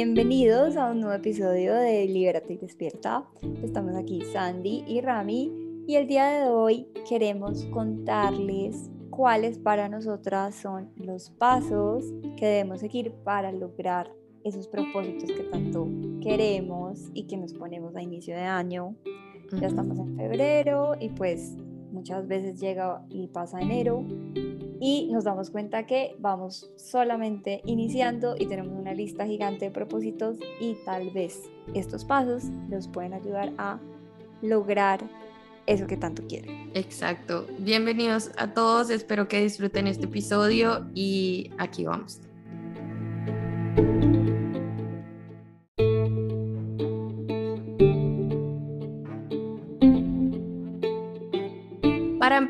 Bienvenidos a un nuevo episodio de Libérate y Despierta. Estamos aquí Sandy y Rami y el día de hoy queremos contarles cuáles para nosotras son los pasos que debemos seguir para lograr esos propósitos que tanto queremos y que nos ponemos a inicio de año. Ya estamos en febrero y pues muchas veces llega y pasa enero y nos damos cuenta que vamos solamente iniciando y tenemos una lista gigante de propósitos y tal vez estos pasos nos pueden ayudar a lograr eso que tanto quieren. Exacto. Bienvenidos a todos, espero que disfruten este episodio y aquí vamos.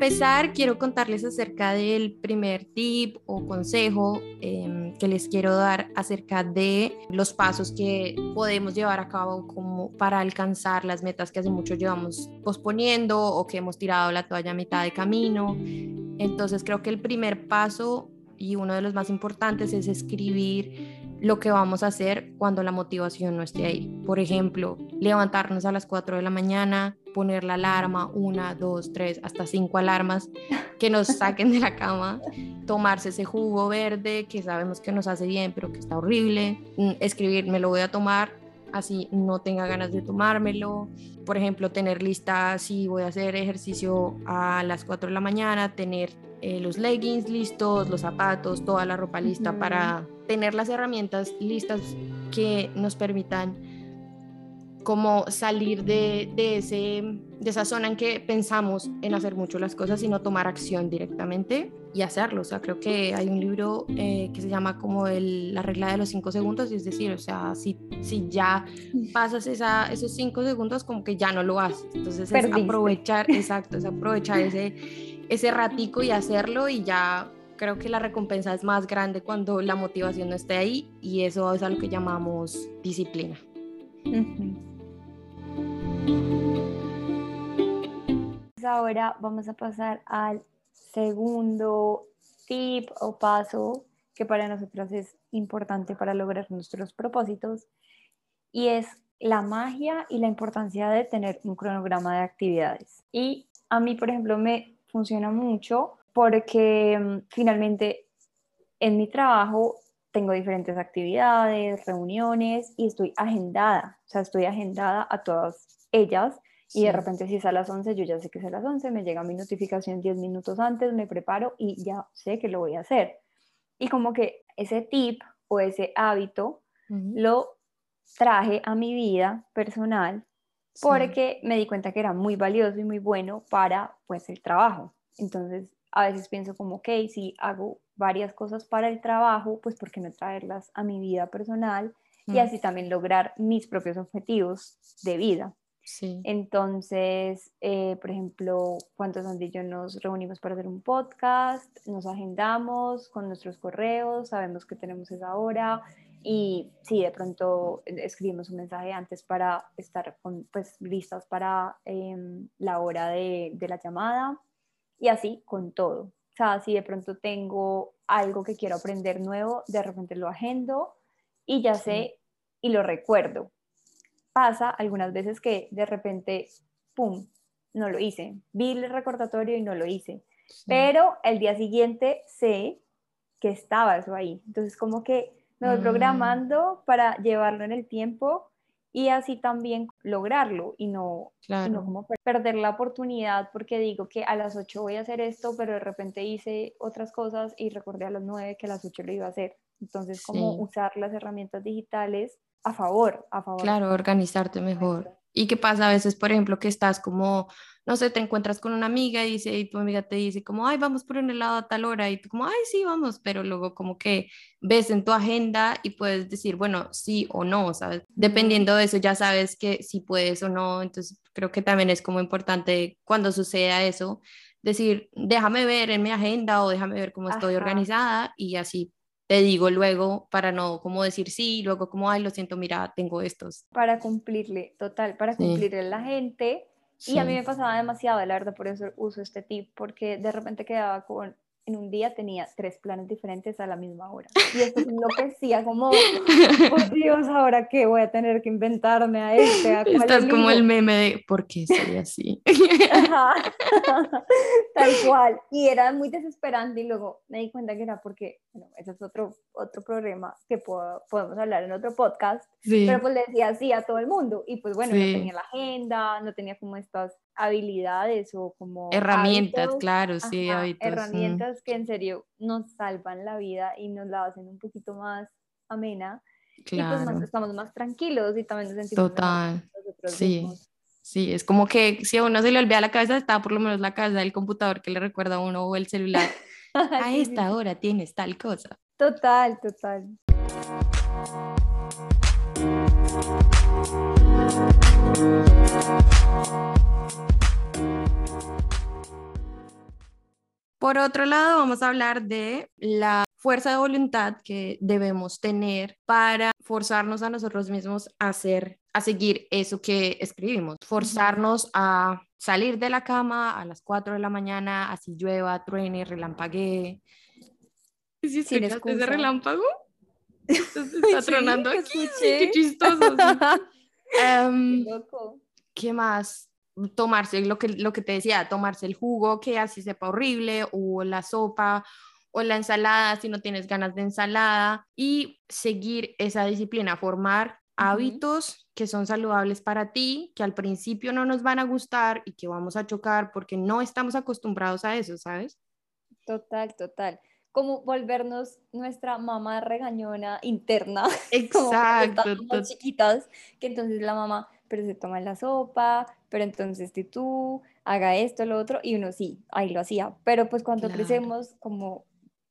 Empezar, quiero contarles acerca del primer tip o consejo em, que les quiero dar acerca de los pasos que podemos llevar a cabo como para alcanzar las metas que hace mucho llevamos posponiendo o que hemos tirado la toalla a mitad de camino. Entonces creo que el primer paso y uno de los más importantes es escribir lo que vamos a hacer cuando la motivación no esté ahí. Por ejemplo, levantarnos a las 4 de la mañana, poner la alarma, una, dos, tres, hasta cinco alarmas que nos saquen de la cama, tomarse ese jugo verde que sabemos que nos hace bien, pero que está horrible, mm, escribir, me lo voy a tomar, así no tenga ganas de tomármelo. Por ejemplo, tener lista si voy a hacer ejercicio a las 4 de la mañana, tener eh, los leggings listos, los zapatos, toda la ropa lista para tener las herramientas listas que nos permitan como salir de, de, ese, de esa zona en que pensamos en hacer mucho las cosas y no tomar acción directamente y hacerlo. O sea, creo que hay un libro eh, que se llama como el, la regla de los cinco segundos, y es decir, o sea, si, si ya pasas esa, esos cinco segundos, como que ya no lo haces. Entonces es aprovechar, exacto, es aprovechar ese, ese ratico y hacerlo y ya creo que la recompensa es más grande cuando la motivación no esté ahí y eso es algo que llamamos disciplina. Ahora vamos a pasar al segundo tip o paso que para nosotros es importante para lograr nuestros propósitos y es la magia y la importancia de tener un cronograma de actividades. Y a mí, por ejemplo, me funciona mucho porque mm, finalmente en mi trabajo tengo diferentes actividades, reuniones y estoy agendada, o sea, estoy agendada a todas ellas y de repente si es a las 11, yo ya sé que es a las 11, me llega mi notificación 10 minutos antes, me preparo y ya sé que lo voy a hacer. Y como que ese tip o ese hábito lo traje a mi vida personal porque me di cuenta que era muy valioso y muy bueno para pues el trabajo. Entonces a veces pienso como, ok, si hago varias cosas para el trabajo, pues ¿por qué no traerlas a mi vida personal? Y mm. así también lograr mis propios objetivos de vida. Entonces, eh, por ejemplo, cuando Sandy y yo nos reunimos para hacer un podcast, nos agendamos con nuestros correos, sabemos que tenemos esa hora y si de pronto escribimos un mensaje antes para estar pues, listas para em, la hora de, de la llamada y así con todo. O sea, si de pronto tengo algo que quiero aprender nuevo, de repente lo agendo y ya sé y lo recuerdo pasa algunas veces que de repente, ¡pum!, no lo hice. Vi el recordatorio y no lo hice. Pero el día siguiente sé que estaba eso ahí. Entonces como que me voy mm. programando para llevarlo en el tiempo y así también lograrlo y no, no como perder la oportunidad porque digo que a las 8 voy a hacer esto, pero de repente hice otras cosas y recordé a las 9 que a las 8 lo iba a hacer. Entonces, como usar las herramientas digitales a favor, a favor. Claro, organizarte mejor. ¿Y qué pasa a veces, por ejemplo, que estás como, no sé, te encuentras con una amiga y, dice, y tu amiga te dice como, ay, vamos por un helado a tal hora, y tú como, ay, sí, vamos, pero luego como que ves en tu agenda y puedes decir, bueno, sí o no, ¿sabes? Dependiendo de eso ya sabes que si puedes o no, entonces creo que también es como importante cuando suceda eso, decir, déjame ver en mi agenda o déjame ver cómo estoy organizada y así te digo luego para no como decir sí, luego como, ay, lo siento, mira, tengo estos. Para cumplirle, total, para cumplirle a la gente. Y a mí me pasaba demasiado, la verdad, por eso uso este tip, porque de repente quedaba con en un día tenía tres planes diferentes a la misma hora. Y esto enloquecía como, por Dios, ahora que voy a tener que inventarme a este. A Estás como el meme de, ¿por qué soy así? Tal cual. Y era muy desesperante y luego me di cuenta que era porque, bueno, ese es otro, otro problema que podemos hablar en otro podcast, pero pues le decía así a todo el mundo. Y pues bueno, no tenía la agenda, no tenía como estas habilidades o como herramientas, claro, sí, hábitos, mm. herramientas que en serio nos salvan la vida y nos la hacen un poquito más amena claro. y pues estamos más tranquilos y también nos sentimos total, sí. Sí, es como que si a uno se le olvida la cabeza, está por lo menos la cabeza del computador que le recuerda a uno o el celular. a esta hora tienes tal cosa. Total, total. Por otro lado, vamos a hablar de la fuerza de voluntad que debemos tener para forzarnos a nosotros mismos a hacer, a seguir eso que escribimos, forzarnos a salir de la cama a las 4 de la mañana, así llueva, truene, relampaguee. ¿Sí escuchaste ese relámpago? Está tronando aquí, qué chistoso. Em, qué más? Tomarse lo que, lo que te decía, tomarse el jugo que así sepa horrible o la sopa o la ensalada si no tienes ganas de ensalada y seguir esa disciplina, formar hábitos que son saludables para ti, que al principio no nos van a gustar y que vamos a chocar porque no estamos acostumbrados a eso, ¿sabes? Total, total. Como volvernos nuestra mamá regañona interna. Exacto. como chiquitas, que entonces la mamá, pero se toma la sopa, pero entonces tú haga esto, lo otro, y uno sí, ahí lo hacía. Pero pues cuando crecemos, como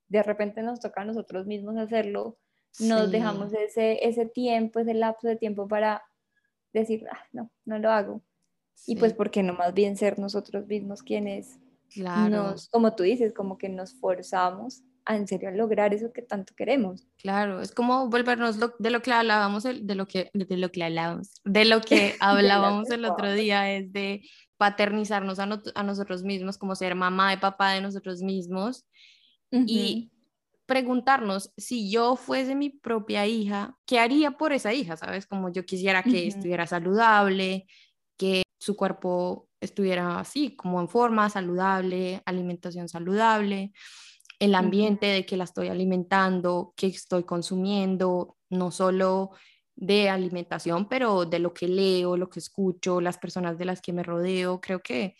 de repente nos toca a nosotros mismos hacerlo, nos dejamos ese, ese tiempo, ese lapso de tiempo para decir, ah, no, no lo hago. Y pues, ¿por qué no más bien ser nosotros mismos quienes nos, como tú dices, como que nos forzamos en serio lograr eso que tanto queremos. Claro, es como volvernos de lo que hablábamos, de lo que, de lo que hablábamos, de lo que hablábamos el otro día, es de paternizarnos a, a, nosotros mismos, como ser mamá y papá de nosotros mismos y preguntarnos si yo fuese mi propia hija, ¿qué haría por esa hija? ¿Sabes? Como yo quisiera que estuviera saludable, que su cuerpo estuviera así, como en forma saludable, alimentación saludable el ambiente de que la estoy alimentando, que estoy consumiendo, no solo de alimentación, pero de lo que leo, lo que escucho, las personas de las que me rodeo. Creo que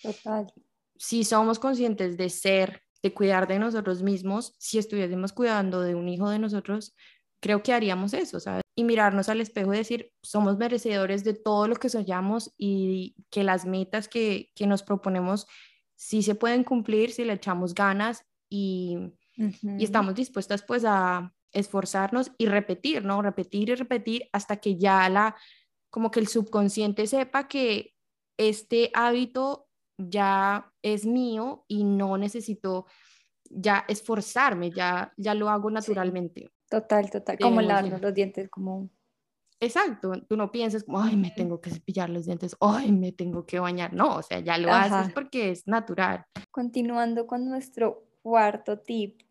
si somos conscientes de ser, de cuidar de nosotros mismos, si estuviésemos cuidando de un hijo de nosotros, creo que haríamos eso, ¿sabes? Y mirarnos al espejo y decir, somos merecedores de todo lo que soñamos y que las metas que, que nos proponemos sí se pueden cumplir si le echamos ganas y, estamos dispuestas pues a esforzarnos y repetir, ¿no? Repetir y repetir hasta que ya la, como que el subconsciente sepa que este hábito ya es mío y no necesito ya esforzarme, ya, ya lo hago naturalmente. Total, total, como lavarnos los dientes, como... Exacto, tú no piensas como, ay, me tengo que cepillar los dientes, ay, me tengo que bañar, no, o sea, ya lo haces porque es natural. Continuando con nuestro cuarto tip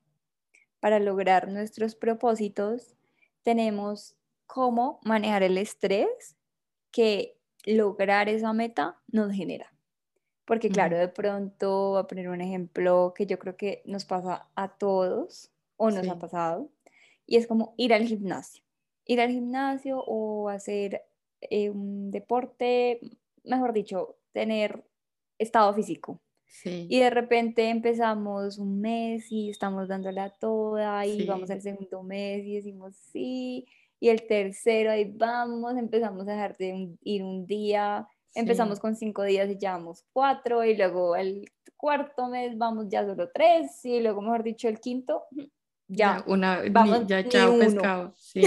para lograr nuestros propósitos, tenemos cómo manejar el estrés que lograr esa meta nos genera. Porque claro, de pronto, voy a poner un ejemplo que yo creo que nos pasa a todos o nos ha pasado, y es como ir al gimnasio. Ir al gimnasio o hacer eh, un deporte, mejor dicho, tener estado físico. Y de repente empezamos un mes y estamos dándola toda y vamos al segundo mes y decimos sí. Y el tercero, ahí vamos, empezamos a dejar de ir un día, empezamos con cinco días y llevamos cuatro y luego el cuarto mes vamos ya solo tres y luego, mejor dicho, el quinto, ya, una, vamos, ya chao pescado, sí.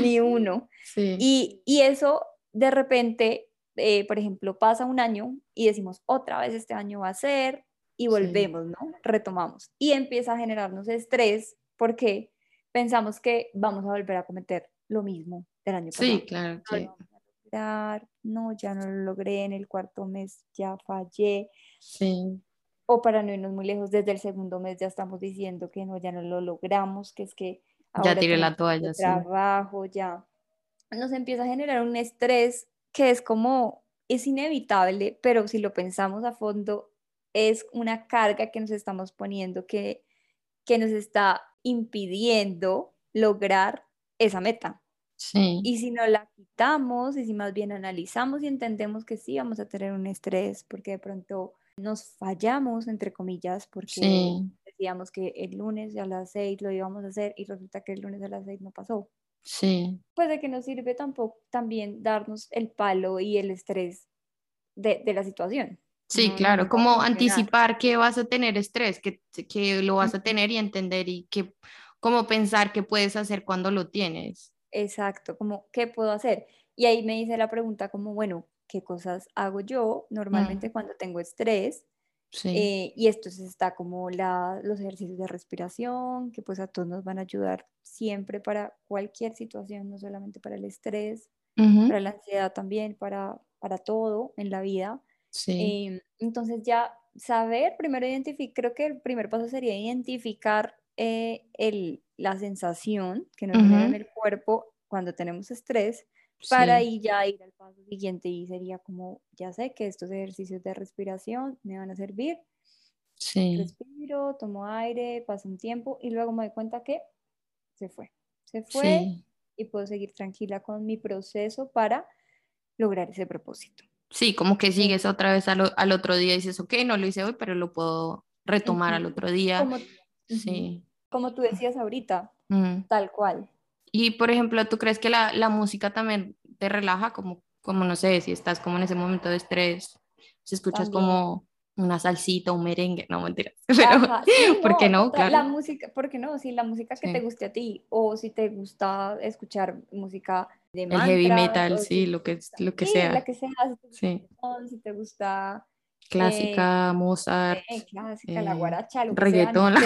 ni uno. Y, y eso de repente eh, por ejemplo, pasa un año y decimos, otra vez este año va a ser, y volvemos, ¿no? Retomamos. Y empieza a generarnos estrés porque pensamos que vamos a volver a cometer lo mismo del año pasado. Sí, claro. No, no, ya no lo logré, en el cuarto mes ya fallé. Sí. o para no irnos muy lejos, desde el segundo mes ya estamos diciendo que no, ya no lo logramos, que es que ya tiré la toalla, trabajo, ya nos empieza a generar un estrés que es como, es inevitable, pero si lo pensamos a fondo, es una carga que nos estamos poniendo que, que nos está impidiendo lograr esa meta. Sí. Y si no la quitamos y si más bien analizamos y entendemos que sí vamos a tener un estrés porque de pronto nos fallamos, entre comillas, porque decíamos que el lunes a las seis lo íbamos a hacer y resulta que el lunes a las seis no pasó. Sí. Pues de que nos sirve tampoco también darnos el palo y el estrés de, de la situación. Sí, claro, como anticipar que vas a tener estrés, que, que lo vas a tener y entender y que como pensar qué puedes hacer cuando lo tienes. Exacto, como qué puedo hacer. Y ahí me hice la pregunta como, bueno, ¿qué cosas hago yo normalmente mm. cuando tengo estrés? Eh, y esto está como la, los ejercicios de respiración, que pues a todos nos van a ayudar siempre para cualquier situación, no solamente para el estrés, para la ansiedad también, para, para todo en la vida. Em, entonces ya saber, primero identificar, creo que el primer paso sería identificar eh, el, la sensación que nos genera en el cuerpo cuando tenemos estrés para ahí ya ir al paso siguiente y sería como, ya sé que estos ejercicios de respiración me van a servir. Sí. Respiro, tomo aire, paso un tiempo y luego me doy cuenta que se fue. Se fue y puedo seguir tranquila con mi proceso para lograr ese propósito. Sí, como que sigues otra vez al, al, otro día y dices, ok, no lo hice hoy, pero lo puedo retomar al otro día. Como, sí. Como tú decías ahorita, tal cual. Y por ejemplo, ¿tú crees que la, la, música también te relaja? Como, como, no sé, si estás como en ese momento de estrés, si escuchas como una salsita, un merengue, no mentiras, pero ¿por qué no? Claro. La música, ¿por qué no? Si la música que te guste a ti o si te gusta escuchar música de El heavy metal, sí, lo que, lo que sea. La que sea, sí. si te gusta clásica, eh, Mozart, eh, clásica, la eh, guaracha, lo reggaetón, que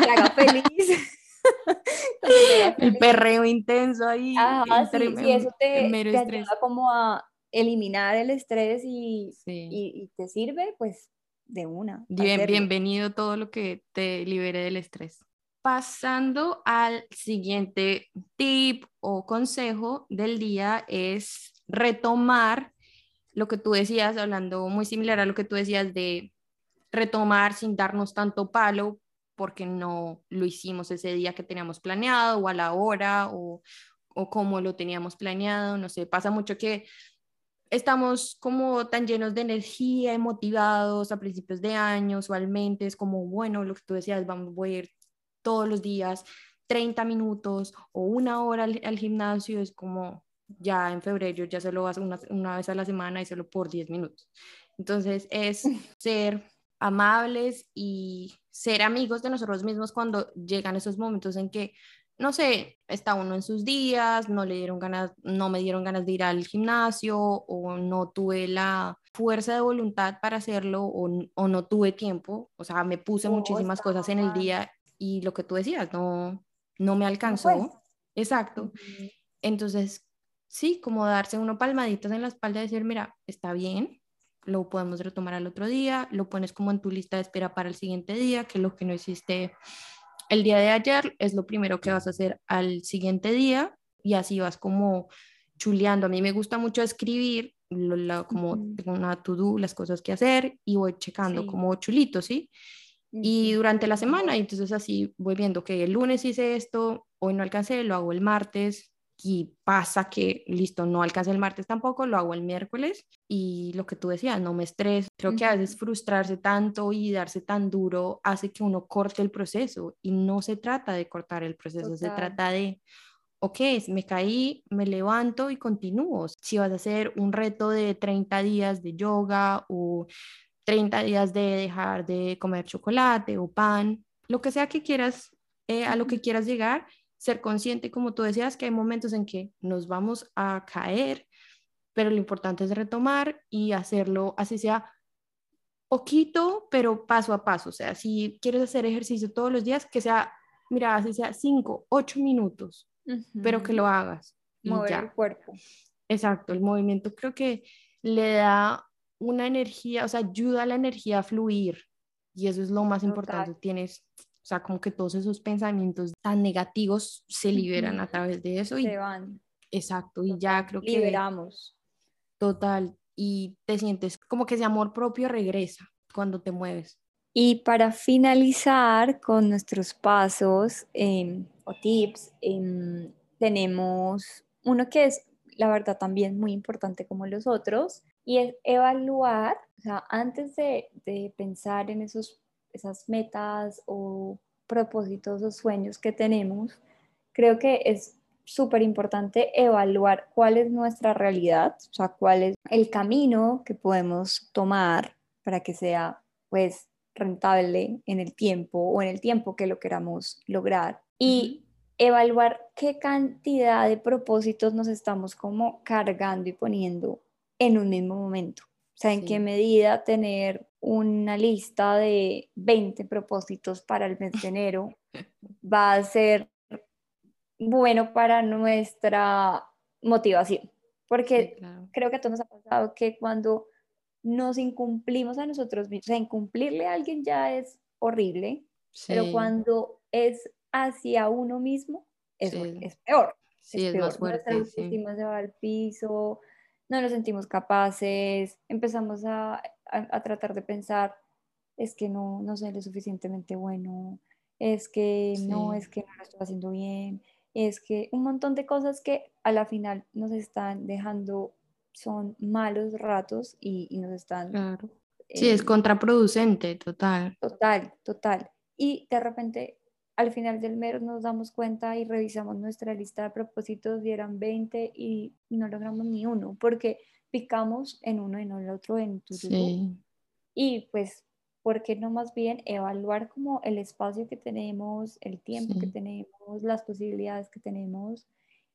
te haga feliz. el perreo intenso ahí. Ajá, sí, sí, eso te, te ayuda como a eliminar el estrés y, y, te sirve, pues de una. Bien, bienvenido todo lo que te libere del estrés. Pasando al siguiente tip o consejo del día es retomar lo que tú decías, hablando muy similar a lo que tú decías de retomar sin darnos tanto palo, porque no lo hicimos ese día que teníamos planeado o a la hora o, o como lo teníamos planeado, no sé, pasa mucho que estamos como tan llenos de energía y motivados a principios de año, usualmente es como, bueno, lo que tú decías, vamos, voy a ir todos los días 30 minutos o una hora al, gimnasio, es como ya en febrero ya solo vas una, una vez a la semana y solo por 10 minutos. Entonces es ser amables y ser amigos de nosotros mismos cuando llegan esos momentos en que, no sé, está uno en sus días, no le dieron ganas, no me dieron ganas de ir al gimnasio o no tuve la fuerza de voluntad para hacerlo o, no tuve tiempo, o sea, me puse muchísimas cosas en el día y lo que tú decías, no, no me alcanzó. Exacto. Entonces, sí, como darse uno palmaditas en la espalda y decir, mira, está bien, lo podemos retomar al otro día, lo pones como en tu lista de espera para el siguiente día, que lo que no hiciste el día de ayer es lo primero que vas a hacer al siguiente día y así vas como chuleando. A mí me gusta mucho escribir, como una to-do, las cosas que hacer y voy checando como chulito, ¿sí? Y durante la semana, entonces así voy viendo que el lunes hice esto, hoy no alcancé, lo hago el martes, y pasa que, listo, no alcancé el martes tampoco, lo hago el miércoles y lo que tú decías, no me estreso. Creo que a veces frustrarse tanto y darse tan duro hace que uno corte el proceso y no se trata de cortar el proceso, se trata de, ok, me caí, me levanto y continúo. Si vas a hacer un reto de 30 días de yoga o 30 días de dejar de comer chocolate o pan, lo que sea que quieras, eh, a lo que quieras llegar, ser consciente, como tú decías, que hay momentos en que nos vamos a caer, pero lo importante es retomar y hacerlo así sea poquito, pero paso a paso. O sea, si quieres hacer ejercicio todos los días, que sea, mira, así sea cinco, ocho minutos, pero que lo hagas. Mover el cuerpo. Exacto, el movimiento creo que le da una energía, o sea, ayuda a la energía a fluir Y eso es lo más importante. Tienes, o sea, como que todos esos pensamientos tan negativos se liberan a través de eso. Se van. Exacto, y ya creo que... Liberamos. Total, y te sientes como que ese amor propio regresa cuando te mueves. Y para finalizar con nuestros pasos em, o tips, em, tenemos uno que es, la verdad, también muy importante como los otros, y es evaluar, o sea, antes de, de pensar en esos, esas metas o propósitos o sueños que tenemos, creo que es súper importante evaluar cuál es nuestra realidad, o sea, cuál es el camino que podemos tomar para que sea, pues, rentable en el tiempo o en el tiempo que lo queramos lograr. Y evaluar qué cantidad de propósitos nos estamos como cargando y poniendo en un mismo momento. O sea, en qué medida tener una lista de 20 propósitos para el mes de enero va a ser bueno para nuestra motivación. Porque creo que a todos nos ha pasado que cuando nos incumplimos a nosotros mismos, o sea, incumplirle a alguien ya es horrible, pero cuando es hacia uno mismo, es, es peor. Sí, es, más fuerte. Nuestra sí. se va al piso, no nos sentimos capaces, empezamos a, a, tratar de pensar, es que no, no soy lo suficientemente bueno, es que no, es que no lo estoy haciendo bien, es que un montón de cosas que a la final nos están dejando son malos ratos y, nos están... Claro. Sí, es contraproducente, total. Total, total. Y de repente, al final del mes nos damos cuenta y revisamos nuestra lista de propósitos y eran 20 y no logramos ni uno, porque picamos en uno y no en el otro en tu sí. Y pues, ¿por qué no más bien evaluar como el espacio que tenemos, el tiempo que tenemos, las posibilidades que tenemos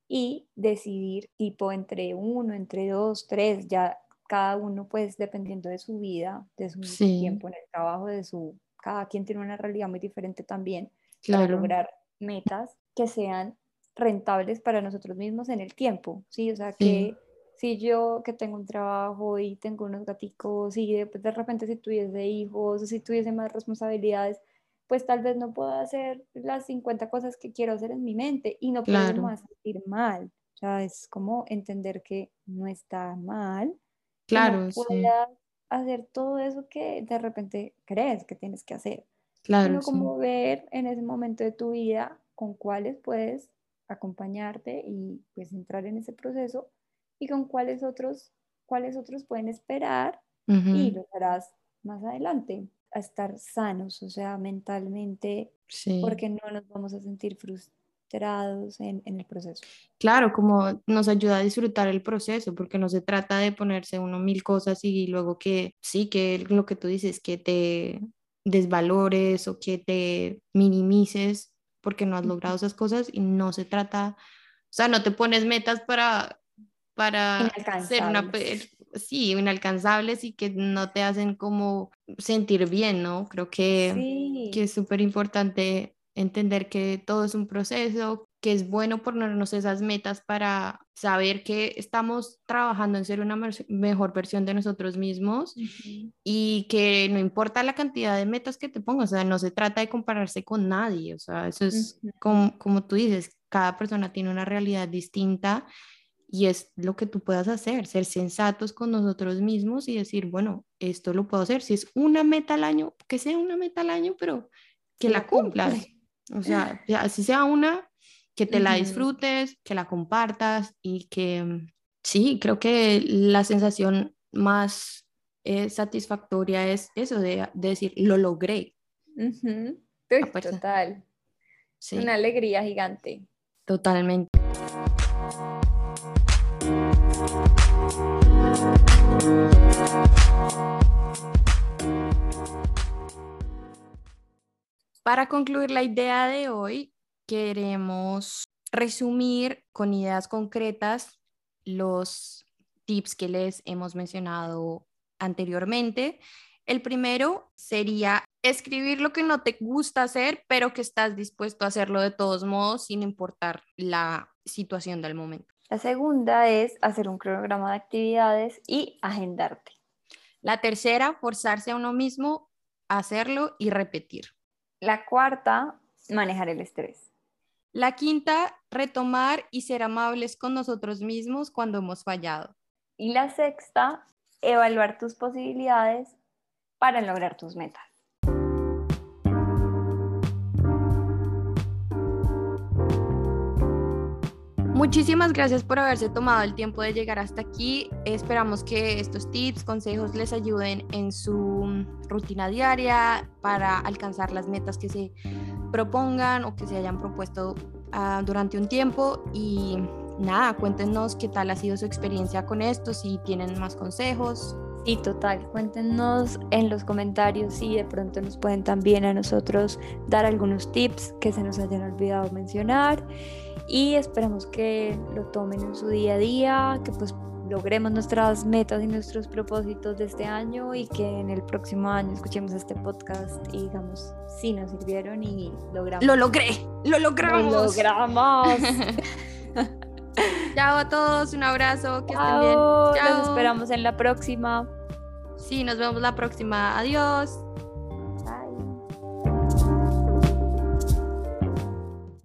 y decidir tipo entre uno, entre dos, tres, ya cada uno pues dependiendo de su vida, de su tiempo en el trabajo, de su, cada quien tiene una realidad muy diferente también para lograr metas que sean rentables para nosotros mismos en el tiempo, ¿sí? O sea, que si yo que tengo un trabajo y tengo unos gaticos y de, de repente si tuviese hijos o si tuviese más responsabilidades, pues tal vez no puedo hacer las 50 cosas que quiero hacer en mi mente y no puedo más sentir mal. O sea, es como entender que no está mal. Claro, no puedas hacer todo eso que de repente crees que tienes que hacer. Claro. Sino como ver en ese momento de tu vida con cuáles puedes acompañarte y pues entrar en ese proceso y con cuáles otros, cuáles otros pueden esperar y lo harás más adelante a estar sanos, o sea, mentalmente, porque no nos vamos a sentir frustrados en, en, el proceso. Claro, como nos ayuda a disfrutar el proceso, porque no se trata de ponerse uno mil cosas y luego que sí, que lo que tú dices, que te desvalores o que te minimices porque no has logrado esas cosas y no se trata, o sea, no te pones metas para para ser una sí, inalcanzables y que no te hacen como sentir bien, ¿no? Creo que, que es súper importante entender que todo es un proceso, que es bueno ponernos esas metas para saber que estamos trabajando en ser una mejor versión de nosotros mismos y que no importa la cantidad de metas que te pongas, o sea, no se trata de compararse con nadie, o sea, eso es como, como tú dices, cada persona tiene una realidad distinta y es lo que tú puedas hacer, ser sensatos con nosotros mismos y decir, bueno, esto lo puedo hacer. Si es una meta al año, que sea una meta al año, pero que la, cumplas. O sea, así sea una, que te la disfrutes, que la compartas y que sí, creo que la sensación más eh, satisfactoria es eso de, decir, lo logré. Total. Una alegría gigante. Totalmente. Para concluir la idea de hoy, queremos resumir con ideas concretas los tips que les hemos mencionado anteriormente. El primero sería escribir lo que no te gusta hacer, pero que estás dispuesto a hacerlo de todos modos sin importar la situación del momento. La segunda es hacer un cronograma de actividades y agendarte. La tercera, forzarse a uno mismo hacerlo y repetir. La cuarta, manejar el estrés. La quinta, retomar y ser amables con nosotros mismos cuando hemos fallado. Y la sexta, evaluar tus posibilidades para lograr tus metas. Muchísimas gracias por haberse tomado el tiempo de llegar hasta aquí. Esperamos que estos tips, consejos les ayuden en su rutina diaria para alcanzar las metas que se propongan o que se hayan propuesto uh, durante un tiempo. Y nada, cuéntenos qué tal ha sido su experiencia con esto, si tienen más consejos. Sí, total. Cuéntenos en los comentarios si de pronto nos pueden también a nosotros dar algunos tips que se nos hayan olvidado mencionar y esperamos que lo tomen en su día a día, que pues logremos nuestras metas y nuestros propósitos de este año y que en el próximo año escuchemos este podcast y digamos si nos sirvieron y logramos. Lo logré, lo logramos. Lo logramos. Chao a todos, un abrazo, que estén bien. Chao. Nos esperamos en la próxima. Sí, nos vemos la próxima. Adiós.